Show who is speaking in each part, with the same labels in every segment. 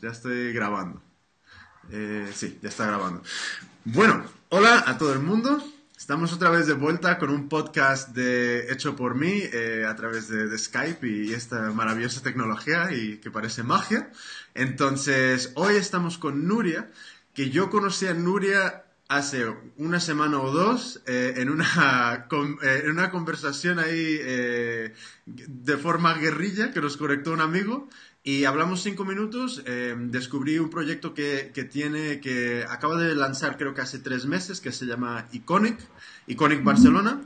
Speaker 1: ya estoy grabando. Eh, sí, ya está grabando. Bueno, hola a todo el mundo. Estamos otra vez de vuelta con un podcast hecho por mí eh, a través de, Skype y, esta maravillosa tecnología y que parece magia. Entonces, hoy estamos con Nuria, que yo conocí a Nuria hace una semana o dos eh, en, una, en una conversación ahí de forma guerrilla que nos conectó un amigo y hablamos cinco minutos, eh, descubrí un proyecto que, que, tiene, que acaba de lanzar creo que hace tres meses, que se llama Iconic, Iconic Barcelona,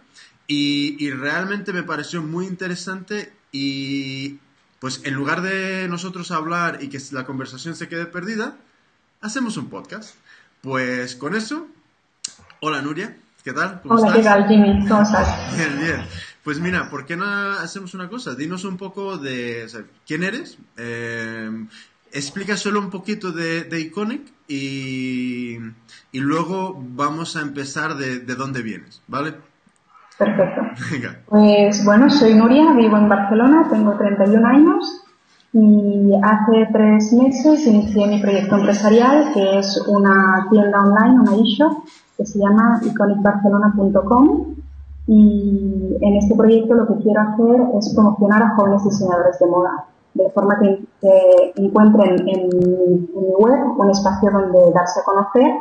Speaker 1: y, y, realmente me pareció muy interesante y pues en lugar de nosotros hablar y que la conversación se quede perdida, hacemos un podcast. Pues con eso, hola Nuria, ¿qué tal?
Speaker 2: ¿Cómo hola, ¿qué tal Jimmy? ¿Cómo estás?
Speaker 1: Bien, bien. Pues mira, ¿por qué no hacemos una cosa? Dinos un poco de quién eres, eh, explica solo un poquito de, Iconic y, luego vamos a empezar de, dónde vienes, ¿vale?
Speaker 2: Perfecto. Pues bueno, soy Nuria, vivo en Barcelona, tengo 31 años y hace tres meses inicié mi proyecto empresarial que es una tienda online, una e-shop que se llama iconicbarcelona.com y en este proyecto lo que quiero hacer es promocionar a jóvenes diseñadores de moda, de forma que, encuentren en, mi web un espacio donde darse a conocer.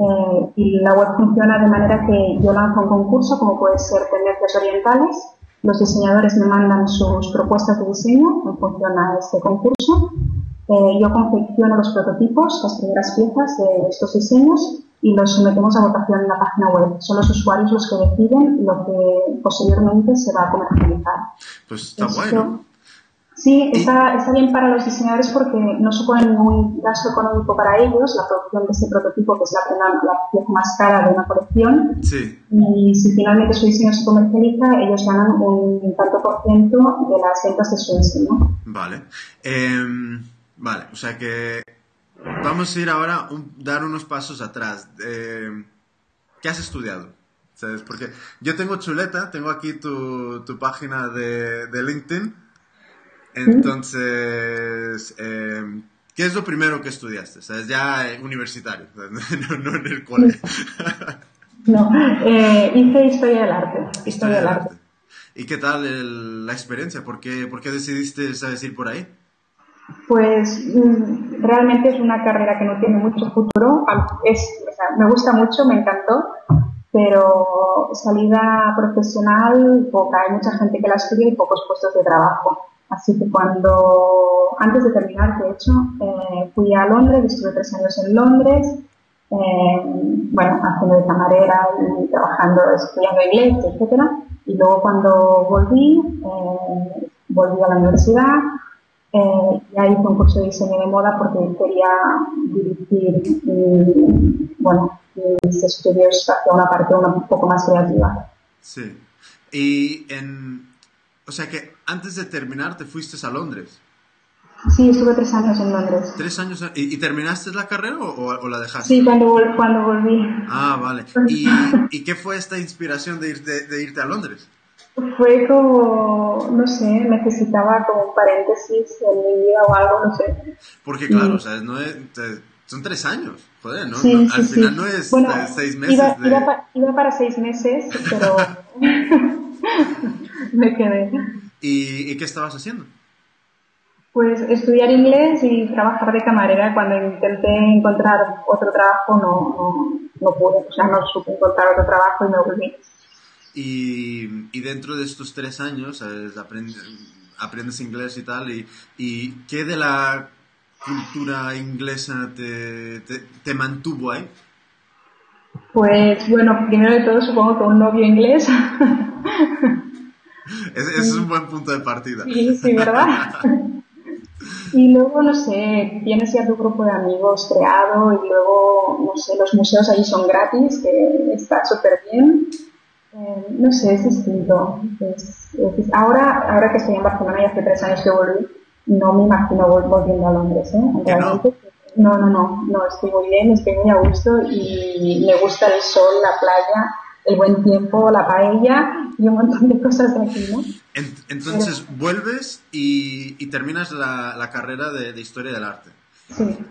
Speaker 2: Eh, y la web funciona de manera que yo lanzo un concurso, como puede ser tendencias orientales. Los diseñadores me mandan sus propuestas de diseño en función a este concurso. Eh, yo confecciono los prototipos, las primeras piezas de estos diseños y los sometemos a votación en la página web. Son los usuarios los que deciden lo que posteriormente se va a comercializar.
Speaker 1: Pues está bueno.
Speaker 2: Sí, está, está, bien para los diseñadores porque no supone ningún gasto económico para ellos la producción de ese prototipo, que es la, la pieza más cara de una colección.
Speaker 1: Sí.
Speaker 2: Y si finalmente su diseño se comercializa, ellos ganan un tanto por ciento de las ventas de su diseño.
Speaker 1: Vale. Em, vale, o sea que Vamos a ir ahora a dar unos pasos atrás. Eh, ¿Qué has estudiado? ¿Sabes? Porque yo tengo chuleta, tengo aquí tu, tu página de, de, LinkedIn. Entonces, eh, ¿qué es lo primero que estudiaste? ¿Sabes? Ya universitario, no, en el colegio.
Speaker 2: no, eh, hice historia del arte. Historia, del arte.
Speaker 1: ¿Y qué tal la experiencia? ¿Por qué, ¿Por qué decidiste, sabes, ir por ahí?
Speaker 2: Pues mm, realmente es una carrera que no tiene mucho futuro. Es, me gusta mucho, me encantó, pero salida profesional poca. Hay mucha gente que la estudia y pocos puestos de trabajo. Así que cuando, antes de terminar, de hecho, eh, fui a Londres, estuve tres años en Londres, eh, bueno, haciendo de camarera y trabajando, estudiando inglés, etcétera. Y luego cuando volví, eh, volví a la universidad, eh, ya hice un curso de diseño de moda porque quería dirigir bueno, mis estudios hacia una parte un poco más creativa.
Speaker 1: Sí. Y en, o sea que antes de terminar te fuiste a Londres.
Speaker 2: Sí, estuve tres años en Londres.
Speaker 1: ¿Tres años? ¿Y, terminaste la carrera o, la dejaste?
Speaker 2: Sí, cuando, cuando volví.
Speaker 1: Ah, vale. ¿Y, ¿Y, qué fue esta inspiración de, de irte a Londres?
Speaker 2: Fue como, no sé, necesitaba como un paréntesis en mi vida o algo, no sé.
Speaker 1: Porque claro, o sea, no es, son tres años, joder, ¿no? al final no es seis meses.
Speaker 2: Iba, iba, para seis meses, pero me quedé.
Speaker 1: ¿Y, qué estabas haciendo?
Speaker 2: Pues estudiar inglés y trabajar de camarera. Cuando intenté encontrar otro trabajo no, no, no pude, o sea, no supe encontrar otro trabajo y me volví.
Speaker 1: Y, dentro de estos tres años aprendes, inglés y tal, y, y, ¿qué de la cultura inglesa te, te, mantuvo ahí?
Speaker 2: Pues bueno, primero de todo supongo que un novio inglés.
Speaker 1: Ese es un buen punto de partida.
Speaker 2: Sí, sí, ¿verdad? Y luego, no sé, tienes ya tu grupo de amigos creado y luego, no sé, los museos allí son gratis, que está súper bien. Eh, no sé, es distinto. ahora, ahora que estoy en Barcelona y hace tres años que volví, no me imagino volviendo a Londres. ¿eh? no? no, no, no, estoy muy bien, estoy muy a gusto y me gusta el sol, la playa, el buen tiempo, la paella y un montón de cosas de aquí, ¿no?
Speaker 1: Entonces, vuelves y, terminas la, carrera de, Historia del Arte.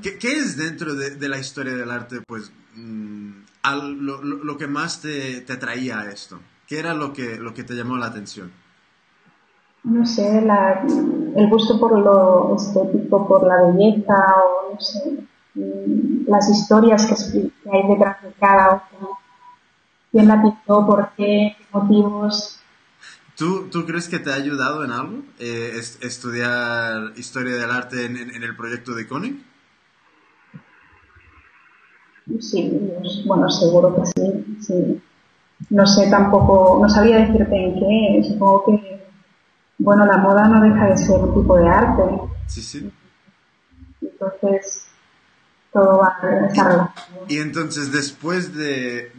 Speaker 1: ¿Qué, es dentro de, la historia del arte, pues, mm, lo, que más te, te, atraía a esto? ¿Qué era lo que, lo que te llamó la atención?
Speaker 2: No sé, el gusto por lo estético, por la belleza, o no sé, mm, las historias que, hay detrás de cada obra. ¿Quién la pintó? ¿Por qué? ¿Qué motivos?
Speaker 1: ¿Tú, ¿Tú, crees que te ha ayudado en algo eh, estudiar historia del arte en, el proyecto de Iconic?
Speaker 2: Sí, bueno, seguro que sí, sí. No sé tampoco, no sabía decirte en qué, supongo que, bueno, la moda no deja de ser un tipo de arte.
Speaker 1: Sí, sí.
Speaker 2: Entonces, todo va a estar
Speaker 1: Y entonces, después de,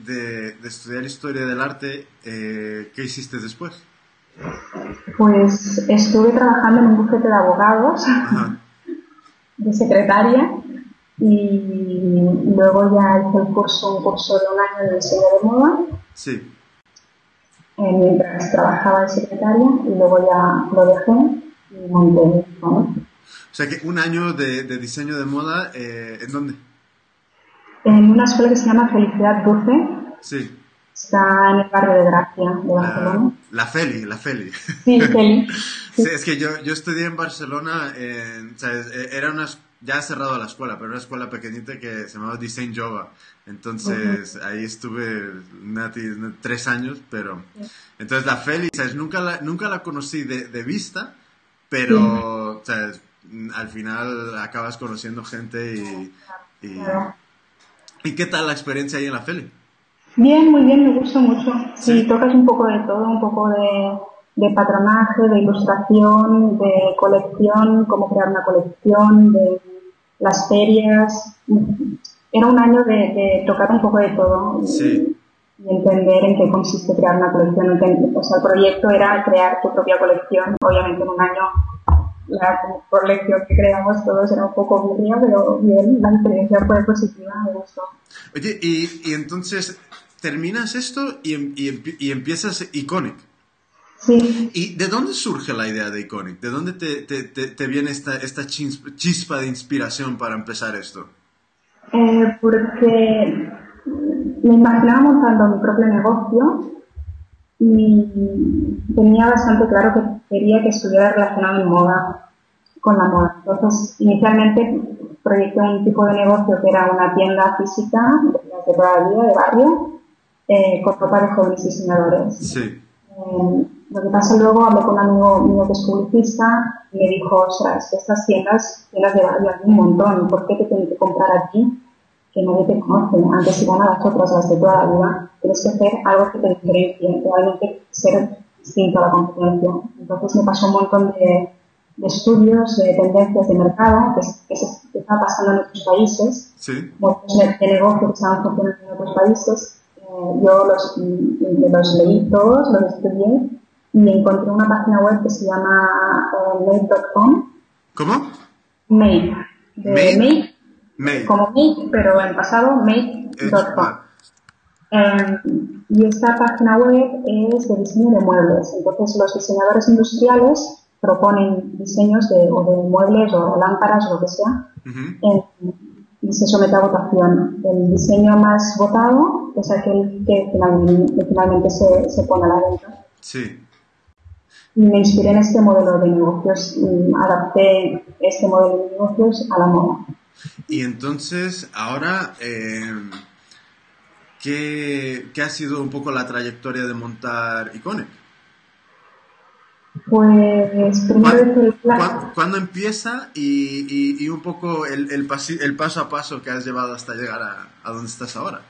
Speaker 1: estudiar historia del arte, eh, ¿qué hiciste después?
Speaker 2: Pues estuve trabajando en un bufete de abogados, de secretaria, y luego ya hice el curso, un curso de un año de diseño de moda.
Speaker 1: Sí.
Speaker 2: Eh, mientras trabajaba de secretaria y luego ya lo dejé y monté
Speaker 1: O sea que un año de, diseño de moda, eh, ¿en dónde?
Speaker 2: En una escuela que se llama Felicidad Dulce.
Speaker 1: Sí.
Speaker 2: Está en el barrio de Gracia, de Barcelona.
Speaker 1: La, Feli, la Feli.
Speaker 2: Sí, Feli.
Speaker 1: Sí. es que yo, yo estudié en Barcelona, en, o sea, e, era una, ya cerrado la escuela, pero era una escuela pequeñita que se llamaba Design Yoga. Entonces ahí estuve tres años, pero... Entonces la Feli, ¿sabes? Nunca la, nunca la conocí de, de vista, pero ¿sabes? al final acabas conociendo gente y, y... ¿Y qué tal la experiencia ahí en la Feli?
Speaker 2: Bien, muy bien, me gusta mucho. Sí, tocas un poco de todo, un poco de, patronaje, de ilustración, de colección, cómo crear una colección, de las ferias. Era un año de, tocar un poco de todo
Speaker 1: y,
Speaker 2: entender en qué consiste crear una colección. O sea, el proyecto era crear tu propia colección. Obviamente en un año la colección que creamos todos era un poco aburrida, pero bien, la experiencia fue positiva, me gustó.
Speaker 1: Oye, y, y entonces terminas esto y, em, y, empiezas Iconic.
Speaker 2: Sí.
Speaker 1: ¿Y de dónde surge la idea de Iconic? ¿De dónde te, te, te, viene esta, esta chispa de inspiración para empezar esto?
Speaker 2: Eh, porque me imaginaba montando mi propio negocio y tenía bastante claro que quería que estuviera relacionado en moda, con la moda. Entonces, inicialmente proyecté un tipo de negocio que era una tienda física de toda la vida, de barrio, eh, con ropa de jóvenes diseñadores.
Speaker 1: Sí.
Speaker 2: Eh, lo que pasa luego, hablé con un amigo mío que es publicista y me dijo, o sea, es que estas tiendas, tiendas de barrio hay un montón, ¿por qué te tienes que comprar aquí que nadie te conoce? Antes iban a las otras, las de toda la vida. Tienes que hacer algo que te diferencie, realmente ser distinto a la competencia. Entonces me pasó un montón de, de estudios, de tendencias de mercado que, que, se, que estaba pasando en otros países,
Speaker 1: sí.
Speaker 2: de, de negocios que estaban funcionando en otros países yo los, los leí todos, los estudié y encontré una página web que se llama uh, made.com.
Speaker 1: ¿Cómo?
Speaker 2: Made.
Speaker 1: made. made.
Speaker 2: Como made, pero en pasado made.com. Em, y esta página web es de diseño de muebles. Entonces los diseñadores industriales proponen diseños de, o de muebles o lámparas o lo que sea y se somete a votación. El diseño más votado es aquel que finalmente, se, se, pone a la venta.
Speaker 1: Sí.
Speaker 2: Y me inspiré en este modelo de negocios adapté este modelo de negocios a la moda.
Speaker 1: Y entonces, ahora, eh, ¿qué, ¿qué, ha sido un poco la trayectoria de montar Iconic?
Speaker 2: Pues primero el
Speaker 1: ¿Cuándo, empieza y, y, un poco el, el, el, paso a paso que has llevado hasta llegar a, a donde estás ahora?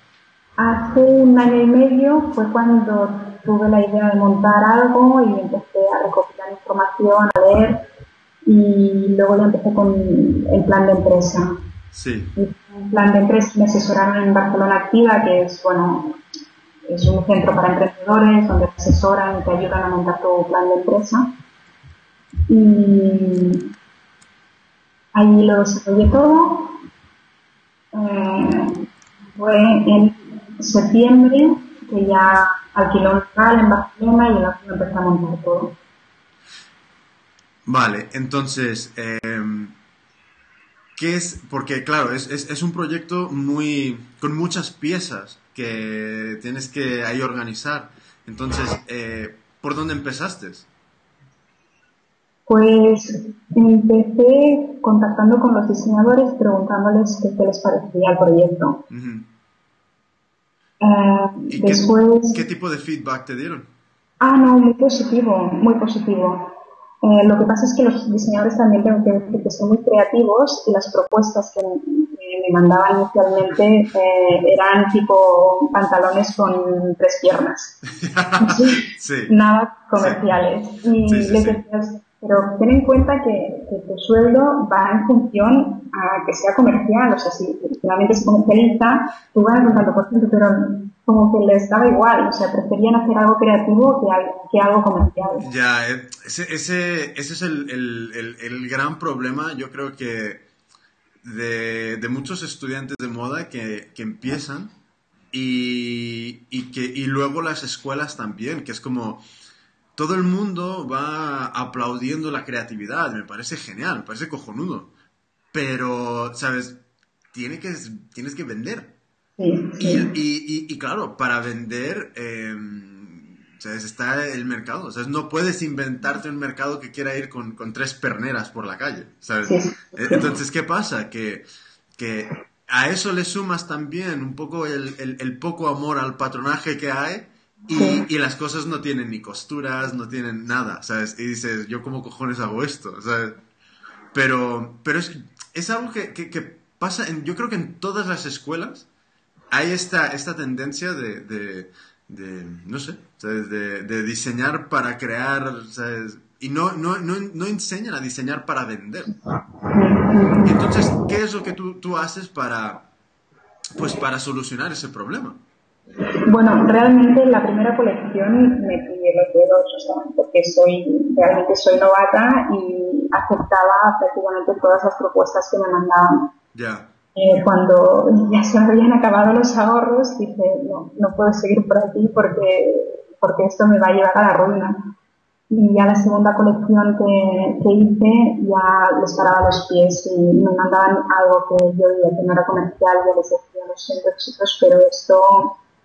Speaker 2: Hace un año y medio fue cuando tuve la idea de montar algo y empecé a recopilar información, a leer y luego ya empecé con el plan de empresa.
Speaker 1: Sí.
Speaker 2: El plan de empresa me asesoraron en Barcelona Activa, que es, bueno, es un centro para emprendedores donde te asesoran y te ayudan a montar tu plan de empresa. Y ahí lo desarrollé todo. Eh, fue en septiembre que ya alquiló un local en Barcelona y en la empecé a montar todo.
Speaker 1: Vale, entonces, em, ¿qué es? Porque, claro, es, es, un proyecto muy. con muchas piezas que tienes que ahí organizar. Entonces, eh, ¿por dónde empezaste?
Speaker 2: Pues empecé contactando con los diseñadores, preguntándoles qué, les parecía el proyecto.
Speaker 1: Eh, después... qué, tipo de feedback te dieron?
Speaker 2: Ah, no, muy positivo, muy positivo. Eh, lo que pasa es que los diseñadores también tengo que decir que son muy creativos y las propuestas que me mandaban inicialmente eh, eran tipo pantalones con tres piernas. Nada comerciales. y les decía, pero ten en cuenta que, tu sueldo va en función a que sea comercial, o sea, si finalmente se comercializa, tú ganas un tanto por ciento, pero como que les daba igual, o sea, preferían hacer algo creativo que, que algo comercial.
Speaker 1: Ya, eh, ese, ese, ese es el, el, el, gran problema, yo creo que de, de muchos estudiantes de moda que, que empiezan y, y, que, y luego las escuelas también, que es como todo el mundo va aplaudiendo la creatividad, me parece genial, me parece cojonudo. Pero, ¿sabes? Tiene que, tienes que vender. Y, claro, para vender, em, ¿sabes? Está el mercado. Sea, no puedes inventarte un mercado que quiera ir con, tres perneras por la calle, ¿sabes? E, entonces, ¿qué pasa? Que, que a eso le sumas también un poco el, el poco amor al patronaje que hay y, las cosas no tienen ni costuras, no tienen nada, ¿sabes? Y dices, ¿yo cómo cojones hago esto? ¿sabes? Pero, pero es, es algo que, que, pasa, en, yo creo que en todas las escuelas hay esta, esta tendencia de, de, de no sé, ¿sabes? De, de, diseñar para crear, ¿sabes? Y no, no, no, no, enseñan a diseñar para vender. Entonces, ¿qué es lo que tú, tú haces para, pues, para solucionar ese problema?
Speaker 2: Bueno, realmente la primera colección me pide los dedos, porque soy, realmente soy novata y aceptaba prácticamente todas las propuestas que me mandaban.
Speaker 1: Ya.
Speaker 2: Eh, cuando ya se habían acabado los ahorros, dije, no, no puedo seguir por aquí porque, porque esto me va a llevar a la ruina. Y ya la segunda colección que, que hice ya les paraba los pies y me mandaban algo que yo veía que no era comercial, ya les decía, lo siento chicos, pero esto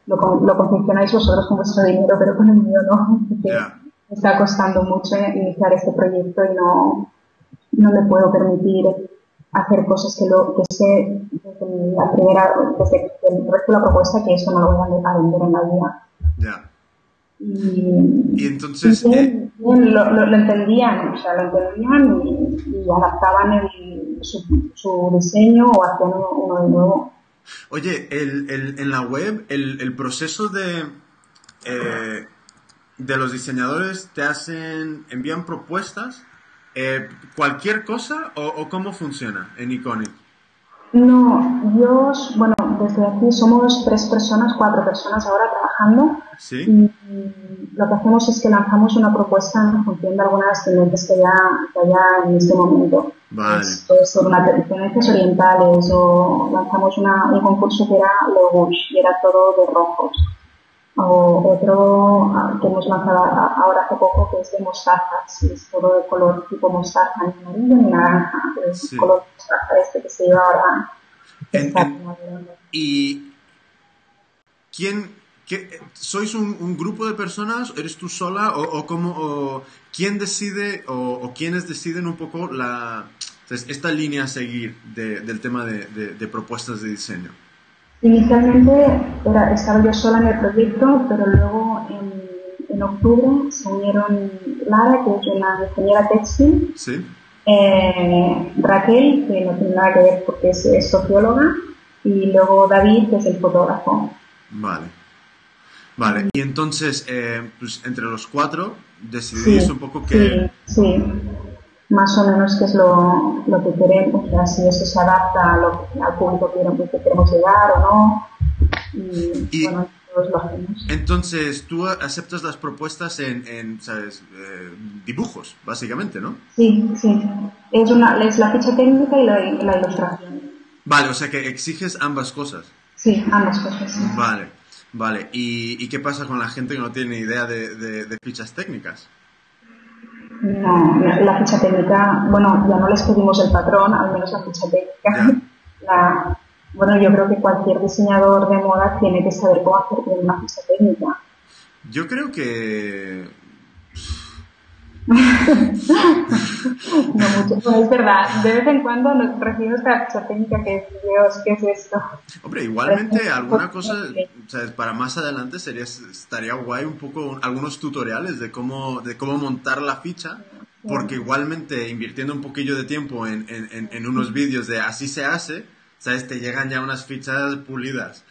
Speaker 2: lo, lo confeccionáis vosotros con vuestro dinero, pero con el mío no. Me está costando mucho iniciar este proyecto y no, no me puedo permitir hacer cosas que, lo, que sé desde la primera, desde el resto de la propuesta que eso no lo voy a vender en la vida.
Speaker 1: Ya. Y, entonces...
Speaker 2: Eh, lo, lo, entendían, o sea, lo entendían y, adaptaban el, su, su, diseño o hacían uno de nuevo.
Speaker 1: Oye, el, el, en la web, el, el proceso de, eh, de los diseñadores te hacen, envían propuestas, eh, cualquier cosa o, cómo funciona en Iconic?
Speaker 2: No, yo, bueno, desde aquí somos tres personas, cuatro personas ahora trabajando.
Speaker 1: ¿Sí?
Speaker 2: Y lo que hacemos es que lanzamos una propuesta en función de algunas tendencias que haya, que haya en este momento.
Speaker 1: Vale.
Speaker 2: Ser una tendencias orientales o lanzamos una, un concurso que era Logush y era todo de rojos. O otro ah, que hemos lanzado ahora hace poco que es de mostazas, es todo de color tipo mostaza, ni amarillo ni naranja, es color mostaza este que se lleva ahora.
Speaker 1: ¿Y quién, qué, sois un, grupo de personas? ¿Eres tú sola? ¿O, o cómo, o, quién decide o, o quiénes deciden un poco la, esta línea a seguir del tema de, de, propuestas de diseño?
Speaker 2: Inicialmente era, estaba yo sola en el proyecto, pero luego en, en octubre se unieron Lara, que es una ingeniera textil,
Speaker 1: ¿Sí?
Speaker 2: eh, Raquel, que no tiene nada que ver porque es, socióloga, y luego David, que es el fotógrafo.
Speaker 1: Vale. Vale, y entonces, eh, pues entre los cuatro decidís un poco que...
Speaker 2: Sí, sí más o menos qué es lo, lo que queremos, o si eso se adapta a lo, al público que queremos llegar o no. Y, bueno, todos lo hacemos.
Speaker 1: Entonces, tú aceptas las propuestas en, en ¿sabes? Eh, dibujos, básicamente, ¿no?
Speaker 2: Sí, sí. Es, una, es la ficha técnica y la, la ilustración.
Speaker 1: Vale, o sea que exiges ambas cosas.
Speaker 2: Sí, ambas cosas.
Speaker 1: Vale, vale. ¿Y, ¿Y, qué pasa con la gente que no tiene idea de, de, de fichas técnicas?
Speaker 2: No, la ficha técnica, bueno, ya no les pedimos el patrón, al menos la ficha técnica. La, bueno, yo creo que cualquier diseñador de moda tiene que saber cómo hacer una ficha técnica.
Speaker 1: Yo creo que
Speaker 2: no mucho, es verdad. De vez en cuando nos recibimos esta técnica que Dios, ¿qué es esto?
Speaker 1: Hombre, igualmente alguna cosa, o sea, para más adelante sería, estaría guay un poco algunos tutoriales de cómo, de cómo montar la ficha, porque igualmente invirtiendo un poquillo de tiempo en, en, en unos vídeos de así se hace, ¿sabes? Te llegan ya unas fichas pulidas.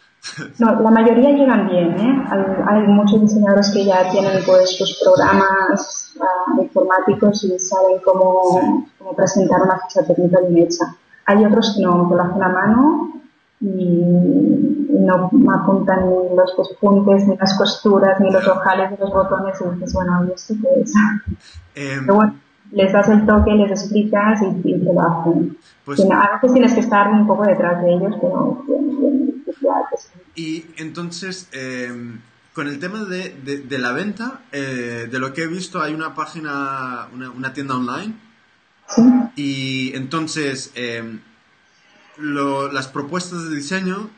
Speaker 2: No, la mayoría llegan bien, ¿eh? Hay, muchos diseñadores que ya tienen pues sus programas uh, informáticos y saben cómo, cómo, presentar una ficha técnica bien hecha. Hay otros que no, que lo hacen a mano y no apuntan ni los despuntes, ni las costuras, ni los ojales de los botones y dices, bueno, ¿y esto qué es? Em, Pero bueno, les das el toque, les explicas y, y te lo hacen. Pues, a veces tienes que estar un poco detrás de ellos, pero
Speaker 1: y entonces, em, con el tema de, de, la venta, eh, de lo que he visto, hay una página, una, una tienda online. Y entonces, em, las propuestas de diseño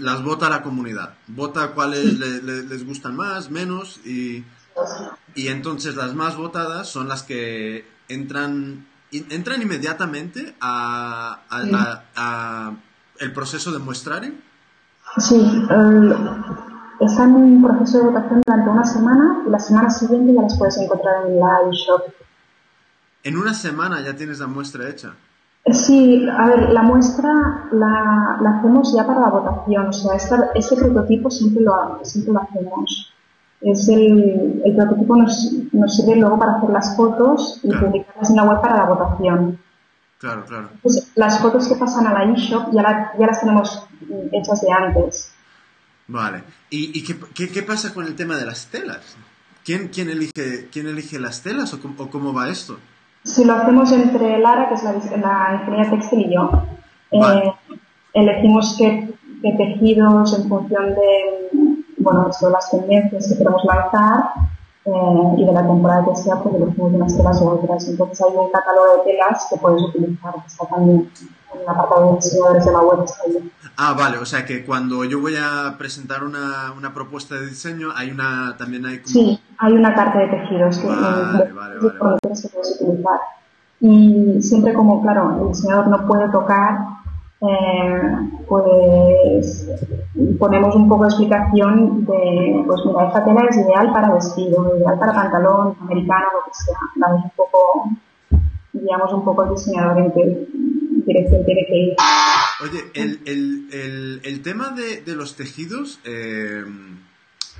Speaker 1: las vota la comunidad. Vota cuáles les gustan más, menos. Y, y entonces las más votadas son las que entran, entran inmediatamente a, a el proceso de muestrario?
Speaker 2: Sí, está en un proceso de votación durante una semana y la semana siguiente ya las puedes encontrar en la eShop.
Speaker 1: ¿En una semana ya tienes la muestra hecha?
Speaker 2: Sí, a ver, la muestra la, la hacemos ya para la votación, o sea, este prototipo siempre lo, siempre lo hacemos. Es el, el prototipo nos, nos sirve luego para hacer las fotos y publicarlas en la web para la votación.
Speaker 1: Claro, claro.
Speaker 2: Pues las fotos que pasan a la eShop ya, ya las tenemos hechas de antes.
Speaker 1: Vale. ¿Y, y qué, qué, pasa con el tema de las telas? ¿Quién, quién, elige, quién elige las telas o cómo, va esto?
Speaker 2: Si lo hacemos entre Lara, que es la, la ingeniería textil, y yo, eh, elegimos qué, qué, tejidos en función de bueno, las tendencias que queremos lanzar eh, y de la temporada que sea, pues elegimos unas telas u otras. Entonces hay un catálogo de telas que puedes utilizar, que está también en el apartado de diseñadores de la web.
Speaker 1: Ah, vale, o sea que cuando yo voy a presentar una, una propuesta de diseño, hay una, también hay como...
Speaker 2: Sí, hay una carta de tejidos que, vale, vale, vale, puedes utilizar. Y siempre como, claro, el diseñador no puede tocar eh, pues ponemos un poco de explicación de, pues mira, esta tela es ideal para vestido, ideal para pantalón, americano, lo que sea. Damos un poco, guiamos un poco al diseñador en qué dirección tiene que ir.
Speaker 1: Oye, el, el, el, el tema de, de, los tejidos, eh,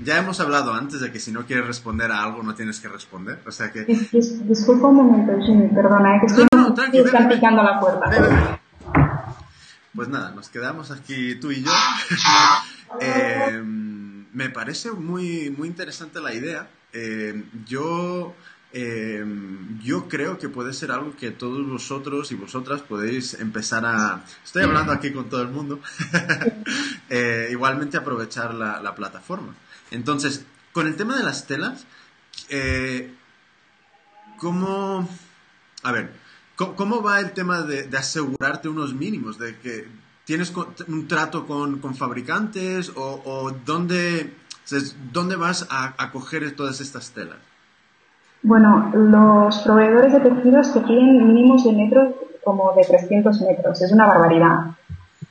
Speaker 1: ya hemos hablado antes de que si no quieres responder a algo no tienes que responder, o sea que...
Speaker 2: disculpa un momento, Jimmy, perdona, es que estoy, no, no, picando la puerta.
Speaker 1: Pues nada, nos quedamos aquí tú y yo. Em, me parece muy, muy interesante la idea. Em, yo, em, yo creo que puede ser algo que todos vosotros y vosotras podéis empezar a... Estoy hablando aquí con todo el mundo. Eh, igualmente aprovechar la, la, plataforma. Entonces, con el tema de las telas, eh, ¿cómo... A ver, ¿Cómo va el tema de, asegurarte unos mínimos? ¿De que tienes un trato con, fabricantes o, dónde, dónde vas a, coger todas estas telas?
Speaker 2: Bueno, los proveedores de tejidos te piden mínimos de metros como de 300 metros, es una barbaridad.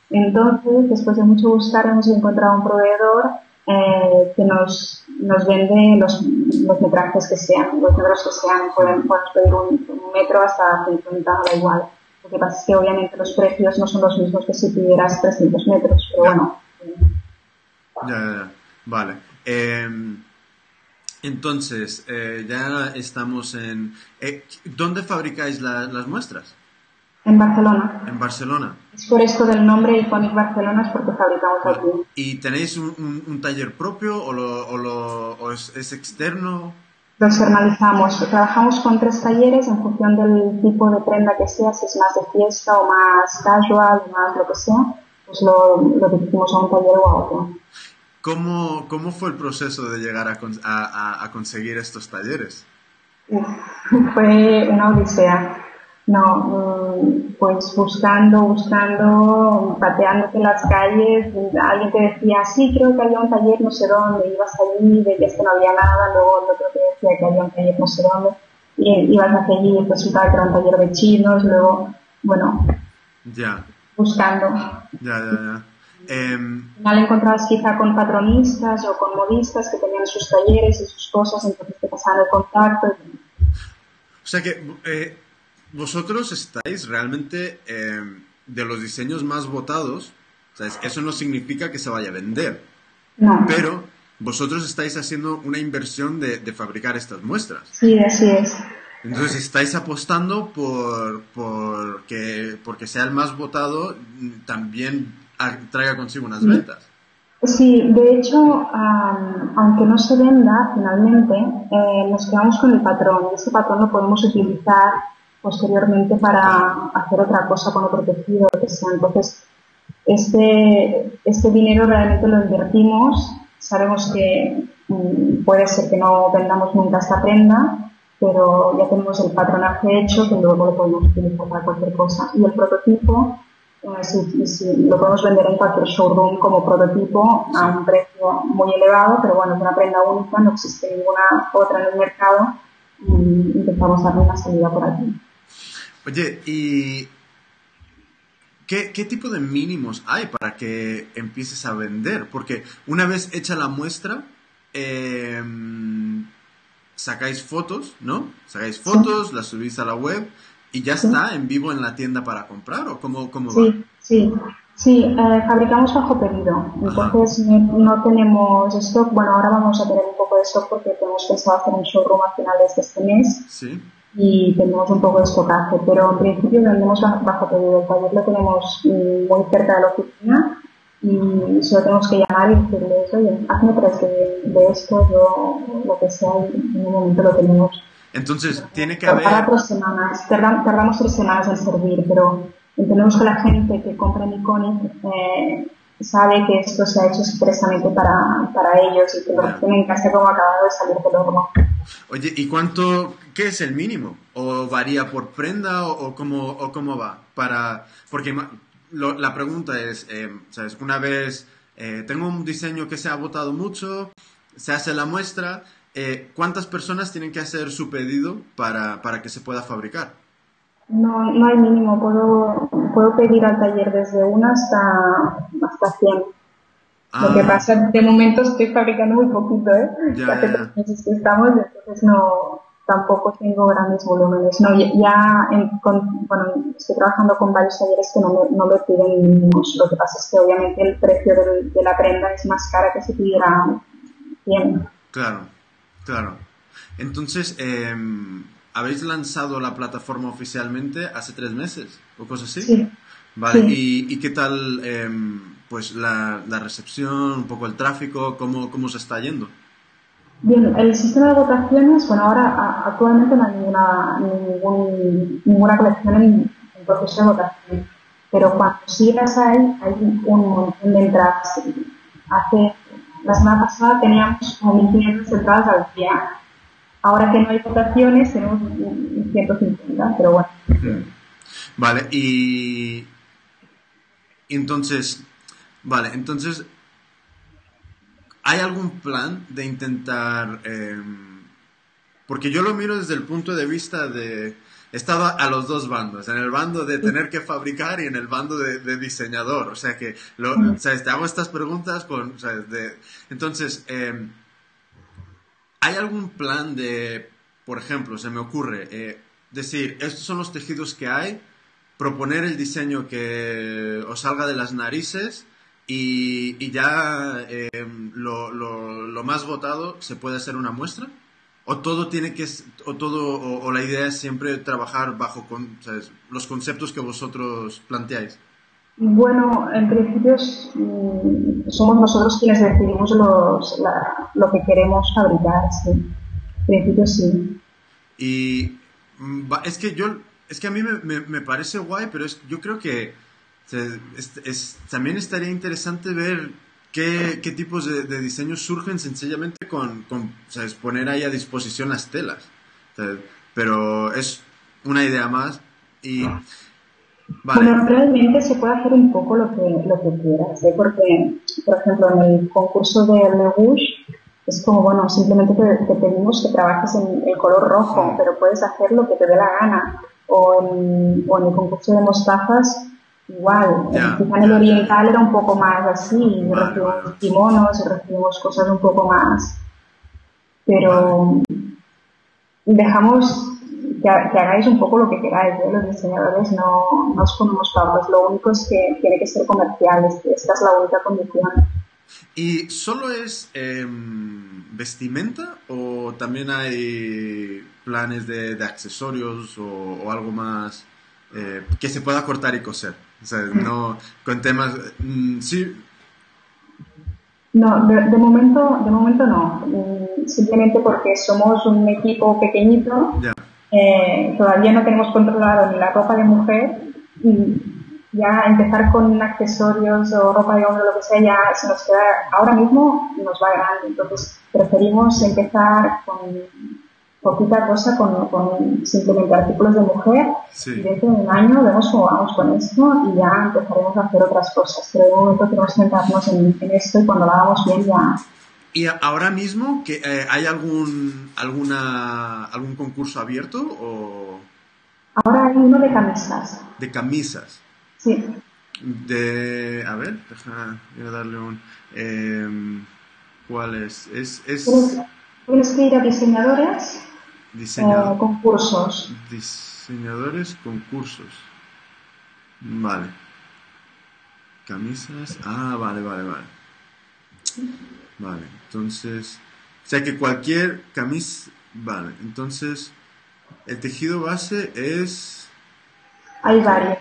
Speaker 2: Entonces, después de mucho buscar, hemos encontrado un proveedor eh, que nos, nos vende los, los, metrajes que sean, los metros que sean, pueden, pedir un, metro hasta 50, da igual. Lo que pasa es que obviamente los precios no son los mismos que si pidieras 300 metros, pero bueno.
Speaker 1: Ya, ya, ya. Vale. Eh, entonces, eh, ya estamos en... Eh, ¿Dónde fabricáis la, las muestras?
Speaker 2: En Barcelona.
Speaker 1: En Barcelona.
Speaker 2: Es por esto del nombre Iconic Barcelona, es porque fabricamos aquí.
Speaker 1: ¿Y tenéis un, un, taller propio o, lo, o, lo, o es, es, externo?
Speaker 2: Lo externalizamos. Trabajamos con tres talleres en función del tipo de prenda que sea, si es más de fiesta o más casual, más lo que sea, pues lo, lo dirigimos a un taller o a otro.
Speaker 1: ¿Cómo, ¿Cómo fue el proceso de llegar a, a, a conseguir estos talleres?
Speaker 2: fue una odisea. No, mm, pues buscando, buscando, pateándote las calles, alguien te decía, sí, creo que había un taller no sé dónde, ibas allí, veías que no había nada, luego otro te decía que había un taller no sé dónde, y ibas hacia allí y resultaba que era un taller de chinos, luego, bueno,
Speaker 1: ya.
Speaker 2: buscando.
Speaker 1: Ya, ya, ya. Eh,
Speaker 2: Al final encontrabas quizá con patronistas o con modistas que tenían sus talleres y sus cosas, entonces te pasaban el contacto.
Speaker 1: O sea que eh, vosotros estáis realmente eh, de los diseños más votados. Eso no significa que se vaya a vender.
Speaker 2: No.
Speaker 1: Pero vosotros estáis haciendo una inversión de, de fabricar estas muestras.
Speaker 2: Sí, así es.
Speaker 1: Entonces estáis apostando por, por que, porque sea el más votado también traiga consigo unas ventas.
Speaker 2: Sí, de hecho, aunque no se venda finalmente, eh, nos quedamos con el patrón ese patrón lo podemos utilizar posteriormente para hacer otra cosa con otro tejido, lo que sea. Entonces, este, este dinero realmente lo invertimos. Sabemos que mm, puede ser que no vendamos nunca esta prenda, pero ya tenemos el patronaje hecho que luego lo podemos utilizar para cualquier cosa. Y el prototipo eh, lo podemos vender en cualquier showroom como prototipo a un precio muy elevado, pero bueno, es una prenda única, no existe ninguna otra en el mercado y intentamos darle una salida por aquí.
Speaker 1: Oye, ¿y qué, qué tipo de mínimos hay para que empieces a vender? Porque una vez hecha la muestra, eh, sacáis fotos, ¿no? Sacáis fotos, las subís a la web y ya
Speaker 2: Sí.
Speaker 1: está en vivo en la tienda para comprar o cómo, cómo va?
Speaker 2: Sí, sí, sí, eh, fabricamos bajo pedido, entonces no, no tenemos stock, bueno, ahora vamos a tener un poco de stock porque tenemos pensado hacer un showroom a finales de este mes
Speaker 1: Sí.
Speaker 2: Y tenemos un poco de estocaje, pero en principio vendemos bajo, bajo pedido. El taller lo tenemos mm, muy cerca de la oficina y solo tenemos que llamar y decirles, oye, hazme tres de, de esto, yo lo que sea, y en un momento lo tenemos.
Speaker 1: Entonces, tiene que
Speaker 2: Para
Speaker 1: haber...
Speaker 2: tres semanas, tardamos tres semanas en servir, pero entendemos que la gente que compra en Iconic eh, sabe que esto se ha hecho expresamente para, para ellos y que lo reciben en casa como acabado de salir del horno.
Speaker 1: Oye, ¿y cuánto, qué es el mínimo? ¿O varía por prenda o, o cómo, o cómo va? Para, porque lo- la pregunta es, eh, ¿sabes? Una vez eh, tengo un diseño que se ha votado mucho, se hace la muestra, eh, ¿cuántas personas tienen que hacer su pedido para, para que se pueda fabricar?
Speaker 2: No, no hay mínimo, puedo, puedo pedir al taller desde una hasta, hasta 100. Lo que
Speaker 1: Ah,
Speaker 2: pasa, de momento estoy fabricando muy poquito, ¿eh?
Speaker 1: Ya, ya.
Speaker 2: tres meses que estamos, entonces no, tampoco tengo grandes volúmenes. No, ya- en- con- bueno, estoy trabajando con varios talleres que no me, no me piden mínimos. Lo que pasa es que obviamente el precio del- de la prenda es más cara que si pidiera 100.
Speaker 1: Claro, claro. Entonces, eh, ¿habéis lanzado la plataforma oficialmente hace tres meses o cosas así?
Speaker 2: Sí.
Speaker 1: Vale,
Speaker 2: Sí.
Speaker 1: ¿y, y qué tal em, pues la, la recepción, un poco el tráfico, cómo, cómo se está yendo?
Speaker 2: Bien, el sistema de votaciones, bueno, ahora actualmente no hay ninguna, ninguna colección en, proceso de votación, pero cuando sí las hay, hay un montón de entradas. Hace, la semana pasada teníamos como 1.500 entradas al día. Ahora que no hay votaciones, tenemos 150, pero bueno.
Speaker 1: Vale, y entonces, vale, entonces, ¿hay algún plan de intentar, em, porque yo lo miro desde el punto de vista de, estaba a los dos bandos, en el bando de tener que fabricar y en el bando de, de diseñador, o sea que. Te hago estas preguntas con. De, entonces, em, ¿hay algún plan de, por ejemplo, se me ocurre, eh, decir, estos son los tejidos que hay, proponer el diseño que os salga de las narices y, y ya eh, lo, lo- lo más votado se puede hacer una muestra? ¿O todo tiene que, o todo, o, o la idea es siempre trabajar bajo con- ¿sabes? los conceptos que vosotros planteáis?
Speaker 2: Bueno, en principio mm, somos nosotros quienes decidimos los, la- lo que queremos fabricar, sí. En principio sí.
Speaker 1: Y mm, es que yo, es que a mí me, me- me parece guay, pero es, yo creo que es- es- también estaría interesante ver qué, qué tipos de, de diseños surgen sencillamente con, con ¿sabes? poner ahí a disposición las telas. Pero es una idea más y...
Speaker 2: Bueno, realmente se puede hacer un poco lo que, lo que quieras, ¿eh? porque, por ejemplo, en el concurso de Le es como, bueno, simplemente te, pedimos que trabajes en el color rojo, pero puedes hacer lo que te dé la gana. O en, o en el concurso de mostazas, igual. Quizá en el oriental era un poco más así, recibimos kimonos, recibimos cosas un poco más. Pero dejamos que, hagáis un poco lo que queráis, ¿eh? los diseñadores no, no os ponemos pagos, lo único es que tiene que ser comercial, esta es la única condición.
Speaker 1: ¿Y solo es em, vestimenta o también hay planes de, accesorios o, algo más eh, que se pueda cortar y coser? O sea, no con temas... Mm, sí.
Speaker 2: No, de, momento, de momento no. Mm, simplemente porque somos un equipo pequeñito. Eh, todavía no tenemos controlado ni la ropa de mujer y ya empezar con accesorios o ropa de hombre o lo que sea, ya se nos queda, ahora mismo nos va grande, entonces preferimos empezar con poquita cosa, con, con simplemente artículos de mujer, y dentro de un año vemos cómo vamos con esto y ya empezaremos a hacer otras cosas, pero de momento tenemos que centrarnos en, esto y cuando lo hagamos bien ya...
Speaker 1: ¿Y ahora mismo que eh, hay algún alguna algún concurso abierto o...?
Speaker 2: Ahora hay uno de camisas.
Speaker 1: De camisas.
Speaker 2: Sí.
Speaker 1: De, a ver, deja, voy a darle un... Eh, ¿Cuál es? es, es...
Speaker 2: Tienes que ir a diseñadores, Diseñador... concursos.
Speaker 1: Diseñadores, concursos. Vale. Camisas. Ah, vale, vale, vale. Vale, entonces... O sea que cualquier camisa... Vale, entonces... El tejido base es...
Speaker 2: Hay varios.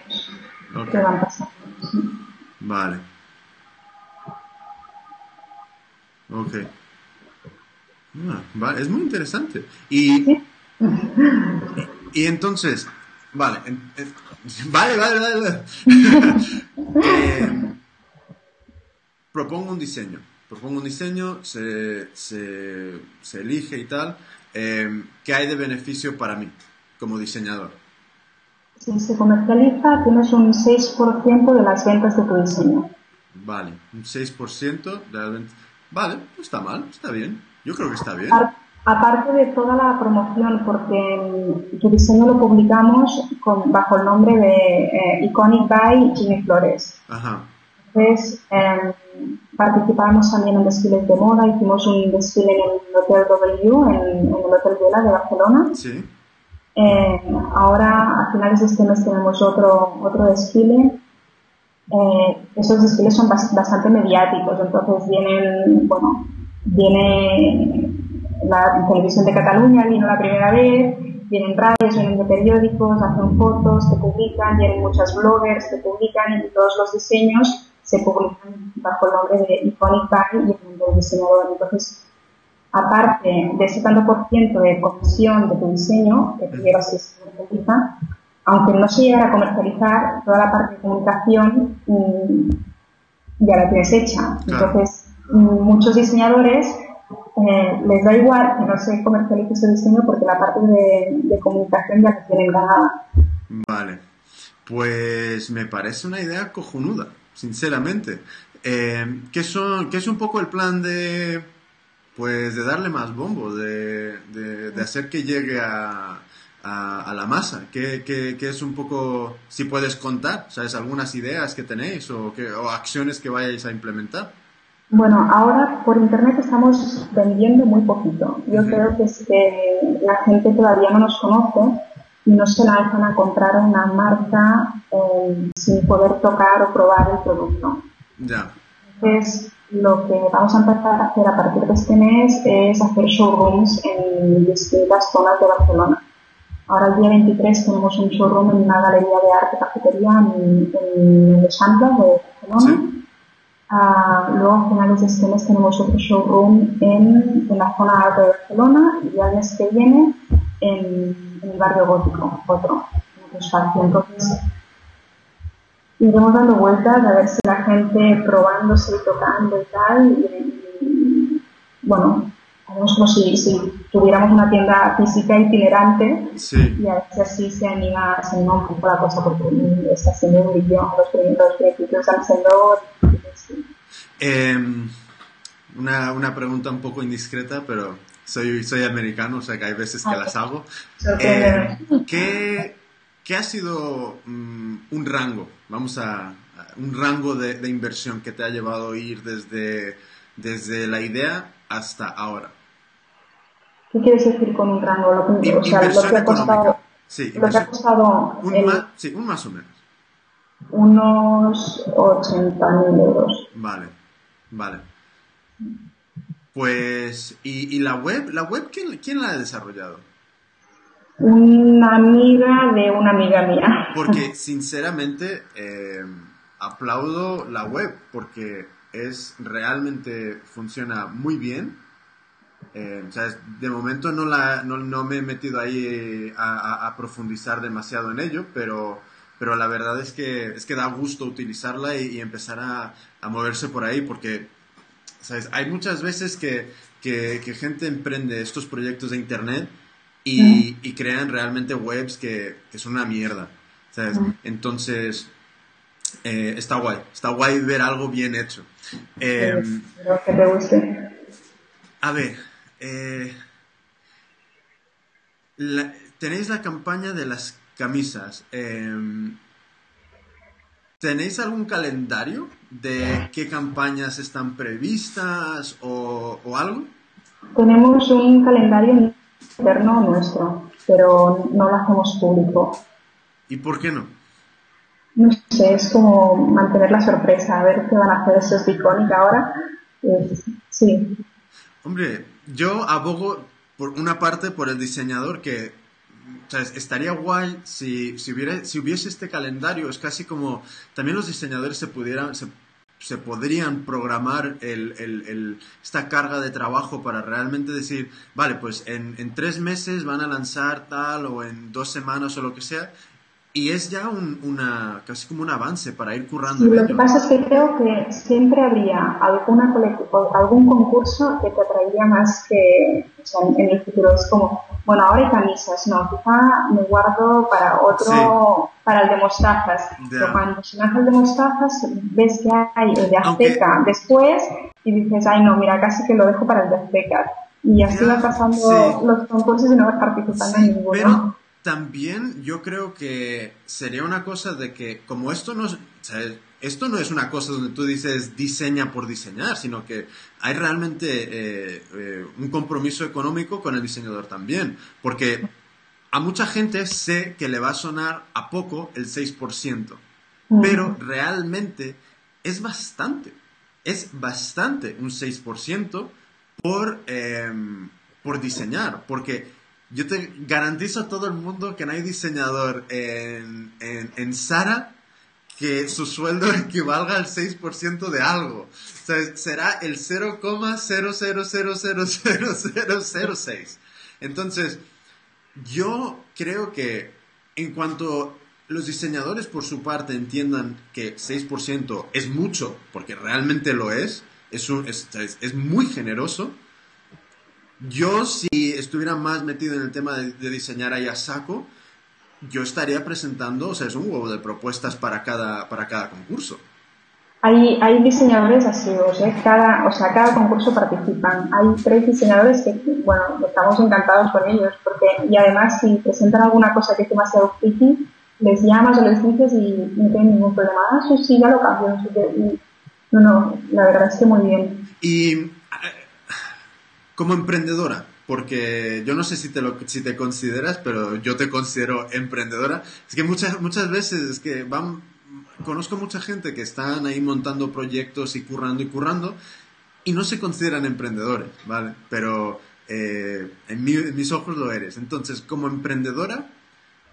Speaker 1: Vale. Ok. Ah, vale, es muy interesante. Y, y entonces, vale, vale, vale, vale. Eh, propongo un diseño. Propongo un diseño, se, se, se elige y tal. Eh, ¿Qué hay de beneficio para mí como diseñador?
Speaker 2: Si se comercializa, tienes un 6% de las ventas de tu diseño.
Speaker 1: Vale, un 6% de las ventas. Vale, no está mal, está bien. Yo creo que está bien.
Speaker 2: Aparte de toda la promoción, porque tu diseño lo publicamos con, bajo el nombre de eh, Iconic by Jimmy Flores. Ajá. Entonces, em, participamos también en desfiles de moda, hicimos un desfile en el Hotel W, en, en el Hotel Vela de Barcelona. Sí eh, ahora, a finales de este mes, tenemos otro, otro desfile. Eh, esos desfiles son bastante mediáticos, entonces vienen, bueno, viene la televisión de Cataluña, vino la primera vez, vienen radios, vienen de periódicos, hacen fotos, se publican, vienen muchas bloggers, se publican y todos los diseños se publican bajo el nombre de Iconic Buy y el nombre del diseñador. Entonces, aparte de ese tanto por ciento de comisión de tu diseño, que te llevas si se comercializa, aunque no se llegara a comercializar, toda la parte de comunicación mm, ya la tienes hecha. Entonces, muchos diseñadores eh, les da igual que no se comercialice su diseño porque la parte de, comunicación ya la tienen ganada.
Speaker 1: Vale, pues me parece una idea cojonuda, sinceramente. Eh, ¿qué, son, ¿Qué es un poco el plan de pues de darle más bombo, de, de, hacer que llegue a, a, la masa, que, que, es un poco, si puedes contar, ¿sabes? Algunas ideas que tenéis o, que, o acciones que vayáis a implementar.
Speaker 2: Bueno, ahora por internet estamos vendiendo muy poquito. Yo creo que es que la gente todavía no nos conoce y no se lanzan a comprar una marca eh, sin poder tocar o probar el producto. Ya. Entonces, lo que vamos a empezar a hacer a partir de este mes es hacer showrooms en distintas zonas de Barcelona. Ahora el día 23 tenemos un showroom en una galería de arte cafetería en, en el de Barcelona. Ah, luego a finales de este mes tenemos otro showroom en, en la zona de Barcelona y al mes que viene en, en el barrio gótico, otro, otro espacio. Entonces, iremos dando vueltas a ver si la gente probándose y tocando y tal, y, bueno, como si, si, tuviéramos una tienda física itinerante y a veces así se anima, se anima un poco la cosa porque está siendo un vídeo, los primeros principios están siendo...
Speaker 1: Eh, una, una pregunta un poco indiscreta, pero soy, soy americano, o sea que hay veces que las hago. Eh, ¿qué, ¿qué, ha sido mm, un rango? Vamos a, un rango de, de, inversión que te ha llevado a ir desde, desde la idea hasta ahora.
Speaker 2: ¿Qué quieres decir con un rango? Lo que, o sea, lo que ha costado,
Speaker 1: sí,
Speaker 2: lo que ha costado
Speaker 1: un,
Speaker 2: el,
Speaker 1: ma, sí, un más o menos.
Speaker 2: Unos 80.000 euros.
Speaker 1: Vale, vale. Pues, ¿y, y la web? ¿La web quién, quién, la ha desarrollado?
Speaker 2: Una amiga de una amiga mía.
Speaker 1: Porque, sinceramente, eh, aplaudo la web porque es realmente funciona muy bien. Eh, o sea, de momento no, la, no, no, me he metido ahí a, a, a, profundizar demasiado en ello, pero, pero la verdad es que, es que da gusto utilizarla y, y empezar a, a moverse por ahí porque ¿sabes? Hay muchas veces que, que, que, gente emprende estos proyectos de Internet y, y crean realmente webs que, que, son una mierda. ¿sabes? Entonces, eh, está guay. Está guay ver algo bien hecho.
Speaker 2: Eh, Espero que te guste.
Speaker 1: A ver, eh, la, tenéis la campaña de las camisas. Eh, ¿Tenéis algún calendario de qué campañas están previstas o, o, algo?
Speaker 2: Tenemos un calendario interno nuestro, pero no lo hacemos público.
Speaker 1: ¿Y por qué no?
Speaker 2: No sé, es como mantener la sorpresa, a ver qué van a hacer esos icónicos ahora. Eh, sí.
Speaker 1: Hombre, yo abogo por una parte por el diseñador que o sea, estaría guay si, si, hubiera, si hubiese este calendario. Es casi como también los diseñadores se pudieran, se, se podrían programar el, el, el, esta carga de trabajo para realmente decir, vale, pues en, en, tres meses van a lanzar tal o en dos semanas o lo que sea. Y es ya un, una, casi como un avance para ir currando.
Speaker 2: Lo que pasa es que creo que siempre habría alguna algún concurso que te atraería más que o sea, en el futuro. Es como, bueno, ahora hay camisas, no, quizá me guardo para otro, sí. para el de mostazas. Pero cuando se el de mostazas, ves que hay el de Azteca Aunque... después y dices, ay no, mira, casi que lo dejo para el de Azteca. Y así va pasando sí. los concursos y no vas participando sí, en ninguno.
Speaker 1: Pero también yo creo que sería una cosa de que como esto no, o sea, esto no es una cosa donde tú dices diseña por diseñar, sino que hay realmente eh, eh, un compromiso económico con el diseñador también, porque a mucha gente sé que le va a sonar a poco el 6%, pero realmente es bastante, es bastante un 6% por, eh, por diseñar, porque yo te garantizo a todo el mundo que no hay diseñador en, en, en Sara que su sueldo equivalga al 6% de algo. O sea, será el 0,0000006. Entonces, yo creo que en cuanto los diseñadores por su parte entiendan que 6% es mucho, porque realmente lo es, es, un, es, es muy generoso, yo, si estuviera más metido en el tema de, de, diseñar ahí a saco, yo estaría presentando, o sea, es un huevo de propuestas para cada, para cada concurso.
Speaker 2: Hay, hay diseñadores así, o sea, cada, o sea, cada concurso participan. Hay tres diseñadores que, bueno, estamos encantados con ellos, porque, y además, si presentan alguna cosa que es demasiado friki, les llamas o les dices y no tienen ningún problema. Ah, sí, sí, ya lo cambio. No, no, la verdad es que muy bien.
Speaker 1: Y como emprendedora, porque yo no sé si te, lo, si te consideras, pero yo te considero emprendedora. Es que muchas, muchas veces es que van, conozco mucha gente que están ahí montando proyectos y currando y currando y no se consideran emprendedores, ¿vale? Pero eh, en, mi, en, mis ojos lo eres. Entonces, como emprendedora,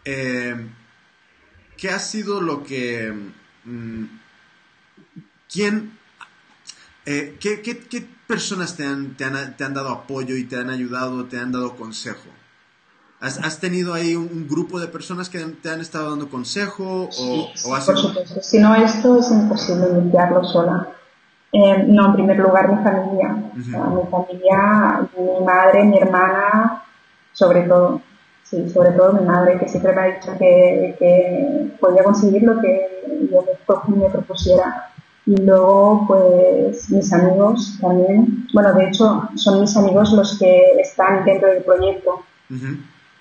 Speaker 1: eh, ¿qué ha sido lo que... Mmm, ¿Quién... Eh, ¿qué, qué, qué personas te han, te han, te han dado apoyo y te han ayudado, te han dado consejo? ¿Has, has tenido ahí un, un, grupo de personas que te han estado dando consejo? O,
Speaker 2: sí, sí, o has... por supuesto. Si no, esto es imposible limpiarlo sola. Eh, no, en primer lugar mi familia. mi familia, mi madre, mi hermana, sobre todo. Sí, sobre todo mi madre, que siempre me ha dicho que, que podía conseguir lo que yo me, propusiera. Y luego, pues, mis amigos también. Bueno, de hecho, son mis amigos los que están dentro del proyecto.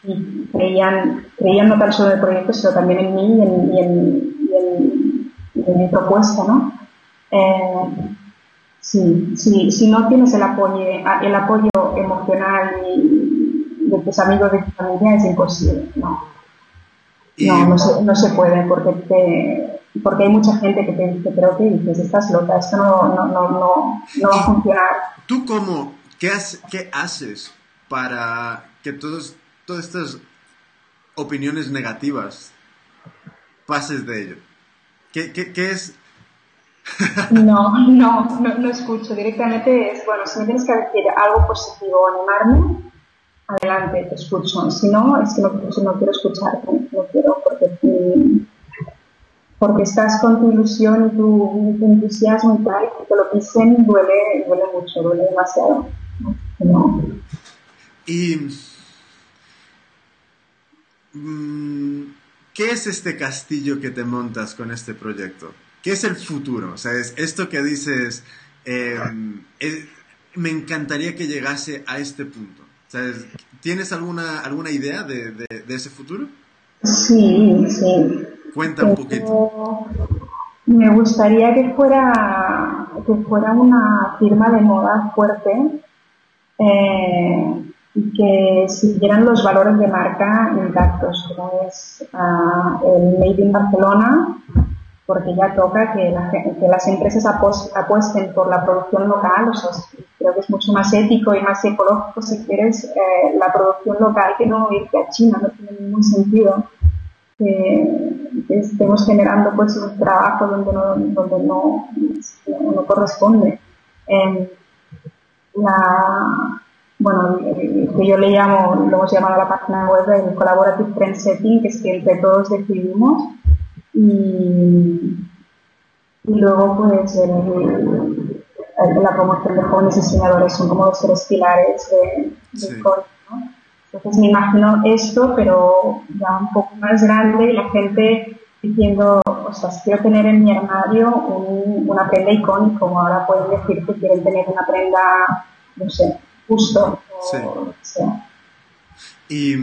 Speaker 2: Y creían, creían no tan solo en el proyecto, sino también en mí y en, y en, en mi propuesta, ¿no? Eh, sí, sí, si no tienes el apoyo, el apoyo emocional de tus amigos, de tu familia, es imposible, ¿no? No, no se, no se puede porque, te, porque hay mucha gente que te dice, pero ¿qué dices? Estás loca, esto no, no, no, no, no va a funcionar.
Speaker 1: ¿Tú cómo, qué, qué haces para que todos, todas estas opiniones negativas pases de ello? ¿Qué, qué, qué es
Speaker 2: no, no, no, escucho. Directamente es, bueno, si me tienes que decir algo positivo o animarme, adelante, te escucho. Si no, es que no, no quiero escucharte, no quiero, porque, porque estás con tu ilusión y tu, entusiasmo y tal, y te lo pisen duele, duele mucho, duele demasiado.
Speaker 1: Y... Mm, ¿Qué es este castillo que te montas con este proyecto? ¿Qué es el futuro? O sea, es esto que dices, em, me encantaría que llegase a este punto. ¿Tienes alguna, alguna idea de, ese futuro?
Speaker 2: Sí, sí. Me gustaría que fuera, que fuera una firma de moda fuerte eh, y que siguieran los valores de marca intactos, como es ah, el Made in Barcelona, porque ya toca que, las empresas apuesten por la producción local, o sea, creo que es mucho más ético y más ecológico, si quieres, eh, la producción local que no irte a China, no tiene ningún sentido que, estemos generando pues un trabajo donde no, donde no, no corresponde. la, bueno, que yo le llamo, lo hemos llamado la página web el Collaborative Trend Setting, que es que entre todos decidimos. Y, luego pues el, la promoción de jóvenes diseñadores son como los tres pilares de, del Entonces me imagino esto, pero ya un poco más grande y la gente diciendo, ostras, quiero tener en mi armario una prenda icónica, como ahora pueden decir que quieren tener una prenda, no sé, justo. O, sea.
Speaker 1: Y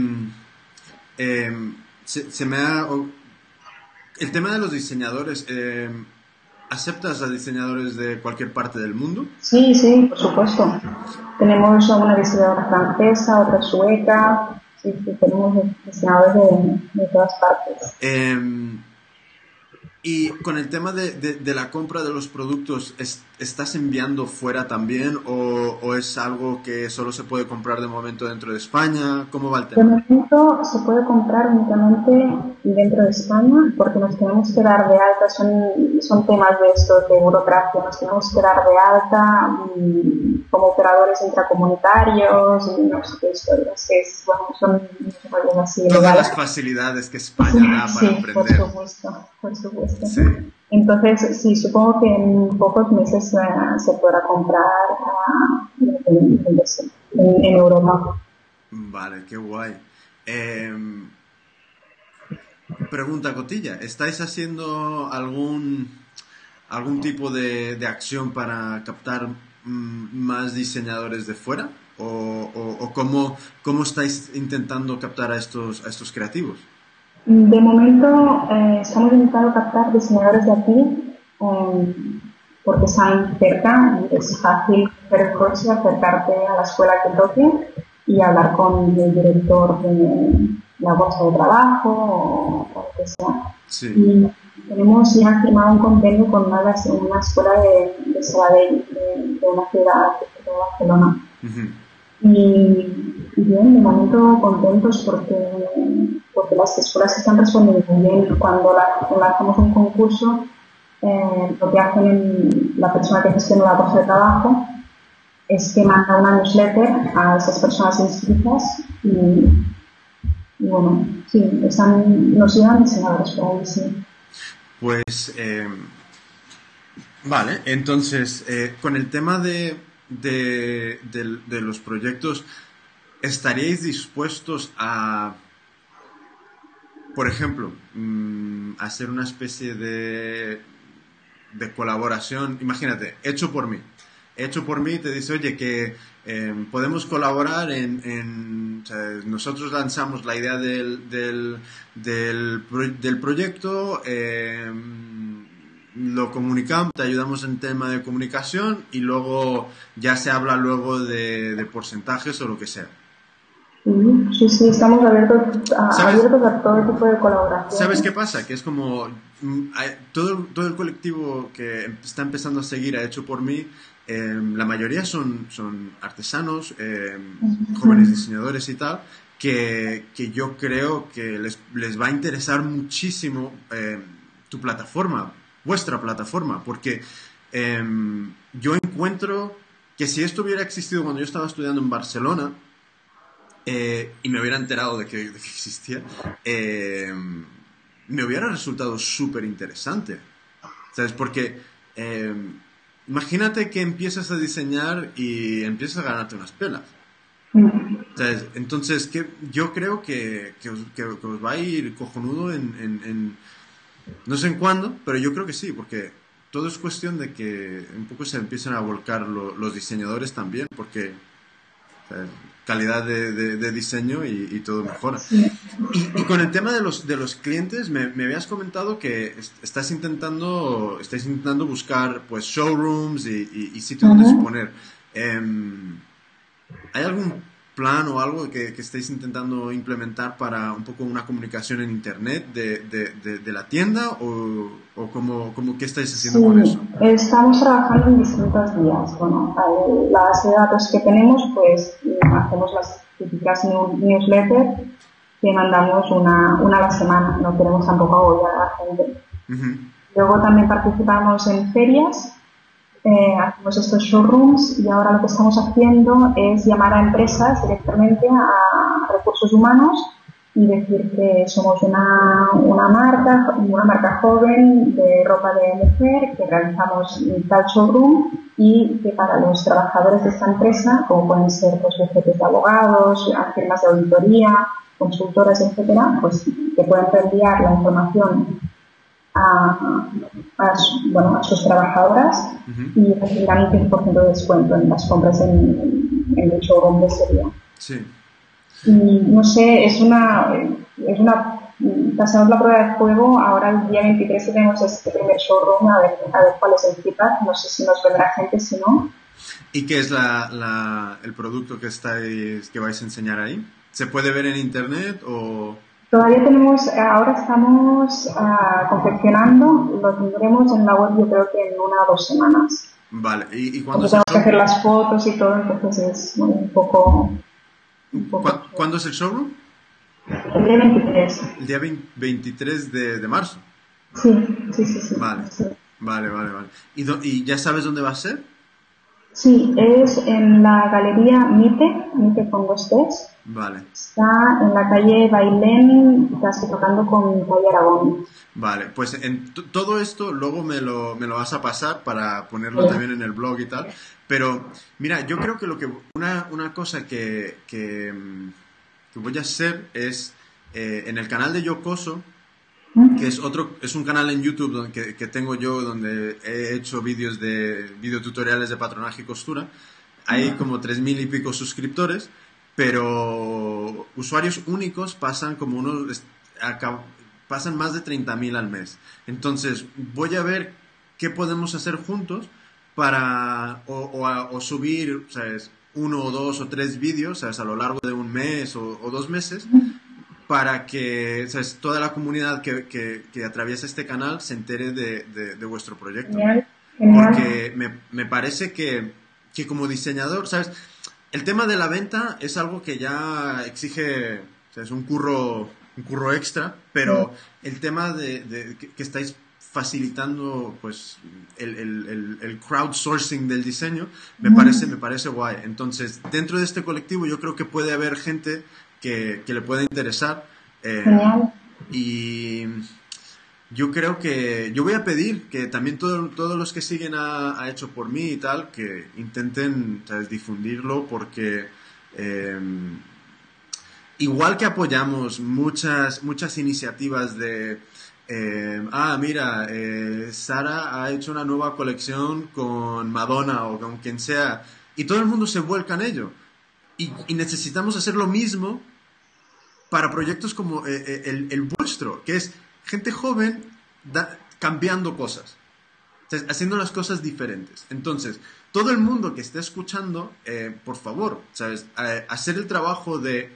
Speaker 1: eh, se, me ha el tema de los diseñadores, eh, ¿aceptas a diseñadores de cualquier parte del mundo?
Speaker 2: Sí, sí, por supuesto. Tenemos una diseñadora francesa, otra sueca, sí, tenemos diseñadores de, todas partes.
Speaker 1: Em, y con el tema de, de, la compra de los productos, ¿estás enviando fuera también o, o, es algo que solo se puede comprar de momento dentro de España? ¿Cómo va el tema?
Speaker 2: De momento se puede comprar únicamente dentro de España porque nos tenemos que dar de alta, son, son temas de esto, de burocracia, nos tenemos que dar de alta mm, como operadores intracomunitarios y no sé qué historias, es, bueno, son así.
Speaker 1: Todas las facilidades que España da para
Speaker 2: sí, Por supuesto, por supuesto. Entonces, sí, supongo que en pocos meses uh, se podrá comprar uh, en, Europa.
Speaker 1: Vale, qué guay. Eh, pregunta Cotilla, ¿estáis haciendo algún, algún tipo de, de acción para captar mm, más diseñadores de fuera? ¿O, o, o cómo, cómo, estáis intentando captar a estos, a estos creativos?
Speaker 2: De momento eh, estamos intentando captar diseñadores de aquí em, porque están cerca y es fácil hacer el coche, acercarte a la escuela que toque y hablar con el director de la bolsa de trabajo o, lo que sea. Y tenemos ya firmado un convenio con una, una escuela de, de Sabadell, de, una ciudad de Barcelona. Y bien, de momento contentos porque, porque las escuelas están respondiendo bien. Cuando lanzamos un concurso, eh, lo que hacen la persona que gestiona la bolsa de trabajo es que manda una newsletter a esas personas inscritas y, bueno, sí, están, nos llevan diseñadores por ahí, sí.
Speaker 1: Pues eh, Vale, entonces, eh, con el tema de, de, los proyectos, ¿estaríais dispuestos a, por ejemplo, mm, hacer una especie de, de colaboración? Imagínate, hecho por mí. Hecho por mí te dice, oye, que em, podemos colaborar en... nosotros lanzamos la idea del, del, del, proyecto. Eh, lo comunicamos, te ayudamos en tema de comunicación y luego ya se habla luego de, porcentajes o lo que sea.
Speaker 2: Sí, sí, estamos abiertos a, abiertos a todo tipo de colaboración.
Speaker 1: ¿Sabes qué pasa? Que es como mm, todo, todo el colectivo que está empezando a seguir a Hecho por mí, em, la mayoría son, son artesanos, em, jóvenes diseñadores y tal, que, que, yo creo que les, les va a interesar muchísimo em, tu plataforma vuestra plataforma, porque em, yo encuentro que si esto hubiera existido cuando yo estaba estudiando en Barcelona eh, y me hubiera enterado de que, existía, em, me hubiera resultado súper interesante. ¿Sabes? Porque em, imagínate que empiezas a diseñar y empiezas a ganarte unas pelas. ¿Sabes? Entonces, que, yo creo que, que, os, va a ir cojonudo en no sé en cuándo, pero yo creo que sí, porque todo es cuestión de que un poco se empiecen a volcar los diseñadores también, porque calidad de, diseño y, todo mejora. Y, con el tema de los, de los clientes, me, habías comentado que estás intentando, estáis intentando buscar pues showrooms y, sitios donde exponer. Em, ¿Hay algún plan o algo que, estéis intentando implementar para un poco una comunicación en Internet de, de, la tienda o, o cómo, cómo, qué estáis haciendo con eso?
Speaker 2: Estamos trabajando en distintas vías. Bueno, la base de datos que tenemos, pues hacemos las típicas newsletters que mandamos una, una a la semana, no queremos tampoco agobiar a la gente. Luego también participamos en ferias eh, hacemos estos showrooms y ahora lo que estamos haciendo es llamar a empresas directamente a recursos humanos y decir que somos una, una marca, una marca joven de ropa de mujer, que realizamos tal showroom y que para los trabajadores de esta empresa, como pueden ser pues, bufetes de abogados, firmas de auditoría, consultoras, etcétera, pues que puedan enviar la información a, bueno, a sus trabajadoras y recibirán un 15% de descuento en las compras en, en el showroom de día. Sí. Y no sé, es una, es una, pasamos la prueba de juego, ahora el día 23 tenemos este primer showroom, a ver, a ver cuál es el feedback, no sé si nos vendrá gente, si no.
Speaker 1: ¿Y qué es la, la, el producto que, estáis, que vais a enseñar ahí? ¿Se puede ver en internet o...?
Speaker 2: Todavía tenemos, ahora estamos uh, confeccionando, lo tendremos en la web yo creo que en una o dos semanas.
Speaker 1: Vale, ¿y, y cuándo
Speaker 2: Tenemos que hacer las fotos y todo, entonces es un poco...
Speaker 1: ¿Cuándo es el showroom?
Speaker 2: El día 23.
Speaker 1: El día 23 de, de marzo.
Speaker 2: Sí, sí, sí. sí
Speaker 1: vale, vale, vale, vale. ¿Y, ¿Y ya sabes dónde va a ser?
Speaker 2: Sí, es en la galería Mite, Mite con dos T's.
Speaker 1: Vale.
Speaker 2: Está en la calle Bailén, casi tocando con calle Aragón.
Speaker 1: Vale, pues en todo esto luego me lo, me lo vas a pasar para ponerlo también en el blog y tal. Pero mira, yo creo que lo que una, una cosa que, que, mm, voy a hacer es eh, en el canal de Yocoso que es otro, es un canal en YouTube que, que, tengo yo donde he hecho vídeos de videotutoriales de patronaje y costura. Hay como tres mil y pico suscriptores, pero usuarios únicos pasan como unos, pasan más de 30.000 al mes. Entonces, voy a ver qué podemos hacer juntos para o, o, subir, ¿sabes? uno o dos o tres vídeos, ¿sabes? A lo largo de un mes o, o dos meses para que toda la comunidad que, que, atraviesa este canal se entere de, de, vuestro proyecto. Porque me, me parece que, que, como diseñador, ¿sabes? El tema de la venta es algo que ya exige es un curro un curro extra, pero el tema de, que, estáis facilitando pues el, el, el, crowdsourcing del diseño me parece me parece guay entonces dentro de este colectivo yo creo que puede haber gente que, le pueda interesar. Eh, y yo creo que yo voy a pedir que también todos los que siguen a, Hecho por mí y tal, que intenten difundirlo porque em, igual que apoyamos muchas, muchas iniciativas de, em, ah, mira, eh, Sara ha hecho una nueva colección con Madonna o con quien sea, y todo el mundo se vuelca en ello. Y, necesitamos hacer lo mismo para proyectos como eh, eh, el, el vuestro, que es gente joven cambiando cosas, haciendo las cosas diferentes. Entonces, todo el mundo que esté escuchando, eh, por favor, ¿sabes? hacer el trabajo de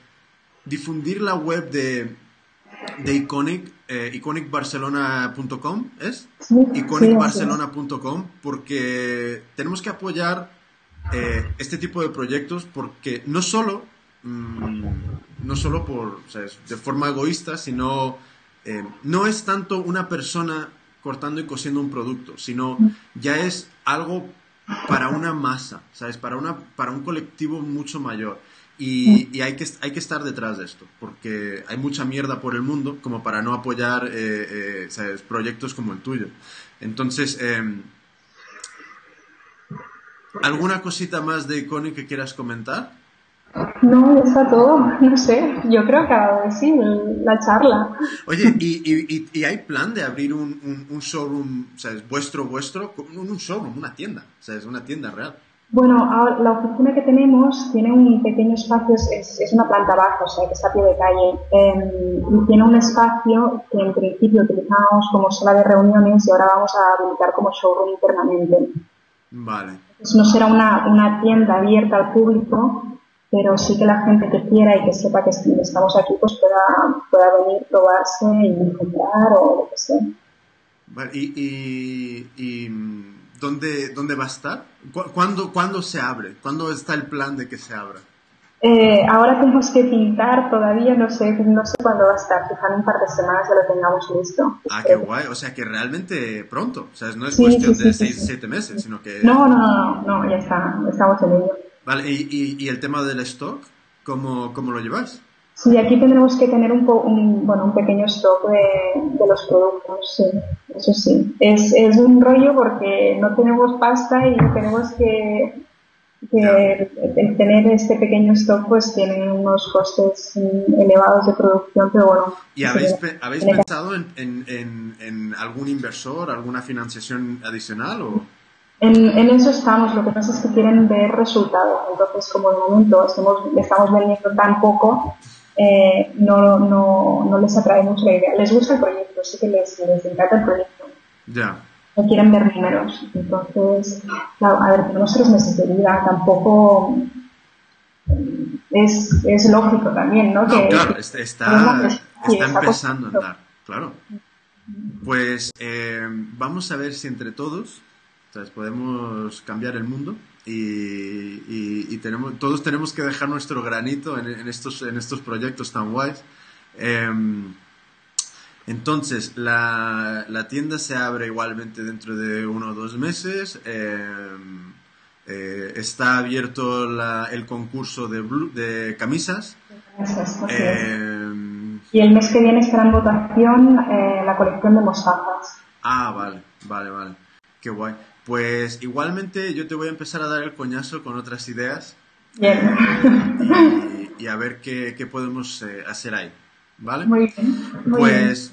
Speaker 1: difundir la web de, de Iconic, iconicbarcelona.com, ¿es? iconicbarcelona.com, porque tenemos que apoyar este tipo de proyectos porque no solo, mm, no solo por, de forma egoísta, sino eh, no es tanto una persona cortando y cosiendo un producto, sino ya es algo para una masa, ¿sabes? Para, una, para un colectivo mucho mayor. Y, hay, que, hay que estar detrás de esto, porque hay mucha mierda por el mundo como para no apoyar eh, eh, ¿sabes? proyectos como el tuyo. Entonces, em, ¿alguna cosita más de Iconic que quieras comentar?
Speaker 2: No, está todo, no sé, yo creo que sí, la charla.
Speaker 1: Oye, ¿y, y, hay plan de abrir un, un, showroom, ¿sabes? Vuestro, vuestro, un, showroom, una tienda, ¿sabes? Una tienda real.
Speaker 2: Bueno, la oficina que tenemos tiene un pequeño espacio, es, es una planta baja, o sea, que está a pie de calle, em, y tiene un espacio que en principio utilizamos como sala de reuniones y ahora vamos a habilitar como showroom permanente.
Speaker 1: Vale.
Speaker 2: no será una, una tienda abierta al público, pero sí que la gente que quiera y que sepa que estamos aquí pues pueda, pueda venir, probarse y comprar o lo que sea.
Speaker 1: ¿Y, y, dónde, dónde va a estar? ¿Cuándo, ¿Cuándo se abre? ¿Cuándo está el plan de que se abra?
Speaker 2: Eh, ahora tenemos que pintar, todavía no sé, no sé cuándo va a estar, quizá en un par de semanas ya lo tengamos listo.
Speaker 1: Ah, qué guay, o sea que realmente pronto, o sea, no es cuestión de seis, siete meses, sino que...
Speaker 2: No, no, no, no, ya está, estamos en ello.
Speaker 1: Vale, ¿y, y, el tema del stock? ¿Cómo, cómo lo lleváis?
Speaker 2: Sí, aquí tendremos que tener un, un, bueno, un pequeño stock de, de, los productos, sí, eso sí. Es, es un rollo porque no tenemos pasta y tenemos que, que tener este pequeño stock pues tiene unos costes elevados de producción, pero bueno.
Speaker 1: ¿Y habéis, ¿habéis pensado en, en, en, algún inversor, alguna financiación adicional o...?
Speaker 2: En, en, eso estamos, lo que pasa es que quieren ver resultados. Entonces, como de momento estamos, estamos vendiendo tan poco, eh, no, no, no, les atrae mucho la idea. Les gusta el proyecto, sí que les, les encanta el proyecto.
Speaker 1: Ya.
Speaker 2: No quieren ver números. Entonces, claro, a ver, tenemos tres meses de vida, tampoco es, es lógico también, ¿no?
Speaker 1: no claro, está, está, empezando a andar, claro. Pues eh, vamos a ver si entre todos podemos cambiar el mundo y, tenemos, todos tenemos que dejar nuestro granito en, estos, en estos proyectos tan guays. Em, entonces, la, tienda se abre igualmente dentro de uno o dos meses. Em, eh, está abierto el concurso de, de camisas.
Speaker 2: Em, y el mes que viene estará en votación eh, la colección de mostazas.
Speaker 1: Ah, vale, vale, vale. Qué guay. Pues igualmente yo te voy a empezar a dar el coñazo con otras ideas. y, a ver qué, podemos eh, hacer ahí. ¿Vale?
Speaker 2: Muy bien.
Speaker 1: pues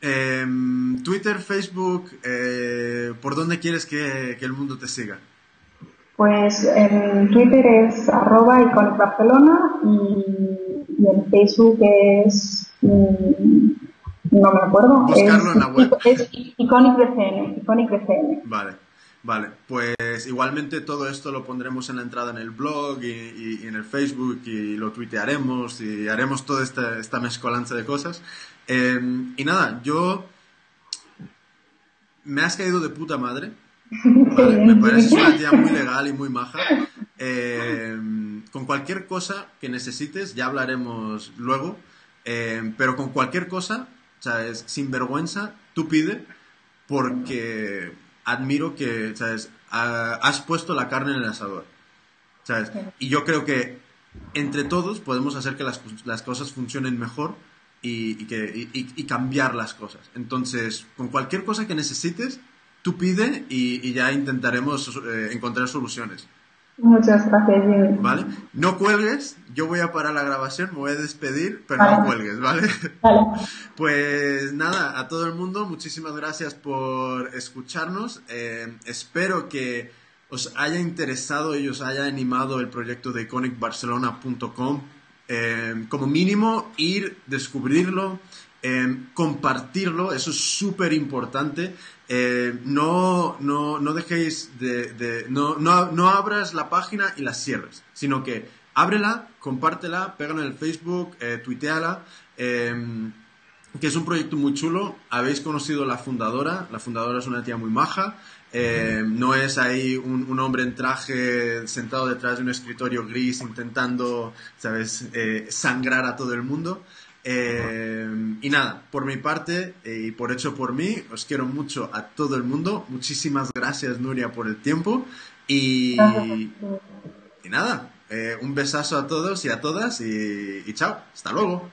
Speaker 1: em, Twitter, Facebook, eh, ¿por dónde quieres que, el mundo te siga?
Speaker 2: Pues en Twitter es arroba Iconic Barcelona y, en Facebook es... Mm, no me acuerdo.
Speaker 1: Buscarlo en la web.
Speaker 2: Es Iconic Iconic
Speaker 1: Vale. Vale, pues igualmente todo esto lo pondremos en la entrada en el blog y, en el Facebook y lo tuitearemos y haremos toda esta, esta mezcolanza de cosas. Em, y nada, yo me has caído de puta madre. me parece una tía muy legal y muy maja. Em, con cualquier cosa que necesites, ya hablaremos luego. Em, pero con cualquier cosa, ¿sabes? Sin vergüenza, tú pide porque admiro que, ¿sabes? has puesto la carne en el asador, ¿sabes? Y yo creo que entre todos podemos hacer que las, cosas funcionen mejor y, que, y, cambiar las cosas. Entonces, con cualquier cosa que necesites, tú pide y, ya intentaremos eh, encontrar soluciones.
Speaker 2: Muchas gracias, Jimmy.
Speaker 1: ¿Vale? No cuelgues, yo voy a parar la grabación, me voy a despedir, pero no cuelgues, ¿vale?
Speaker 2: Vale.
Speaker 1: Pues nada, a todo el mundo, muchísimas gracias por escucharnos. Eh, espero que os haya interesado y os haya animado el proyecto de iconicbarcelona.com. Eh, como mínimo, ir, descubrirlo, eh, compartirlo, eso es súper importante. Eh, no, no, no dejéis de, no, no, no, abras la página y la cierres, sino que ábrela, compártela, pégala en el Facebook, eh, tuiteala, em, que es un proyecto muy chulo. Habéis conocido la fundadora, la fundadora es una tía muy maja, em, no es ahí un, un, hombre en traje sentado detrás de un escritorio gris intentando, ¿sabes?, eh, sangrar a todo el mundo. Eh, y nada, por mi parte eh, y por hecho por mí, os quiero mucho a todo el mundo. Muchísimas gracias, Nuria, por el tiempo. Y, y nada, eh, un besazo a todos y a todas y, chao. Hasta luego.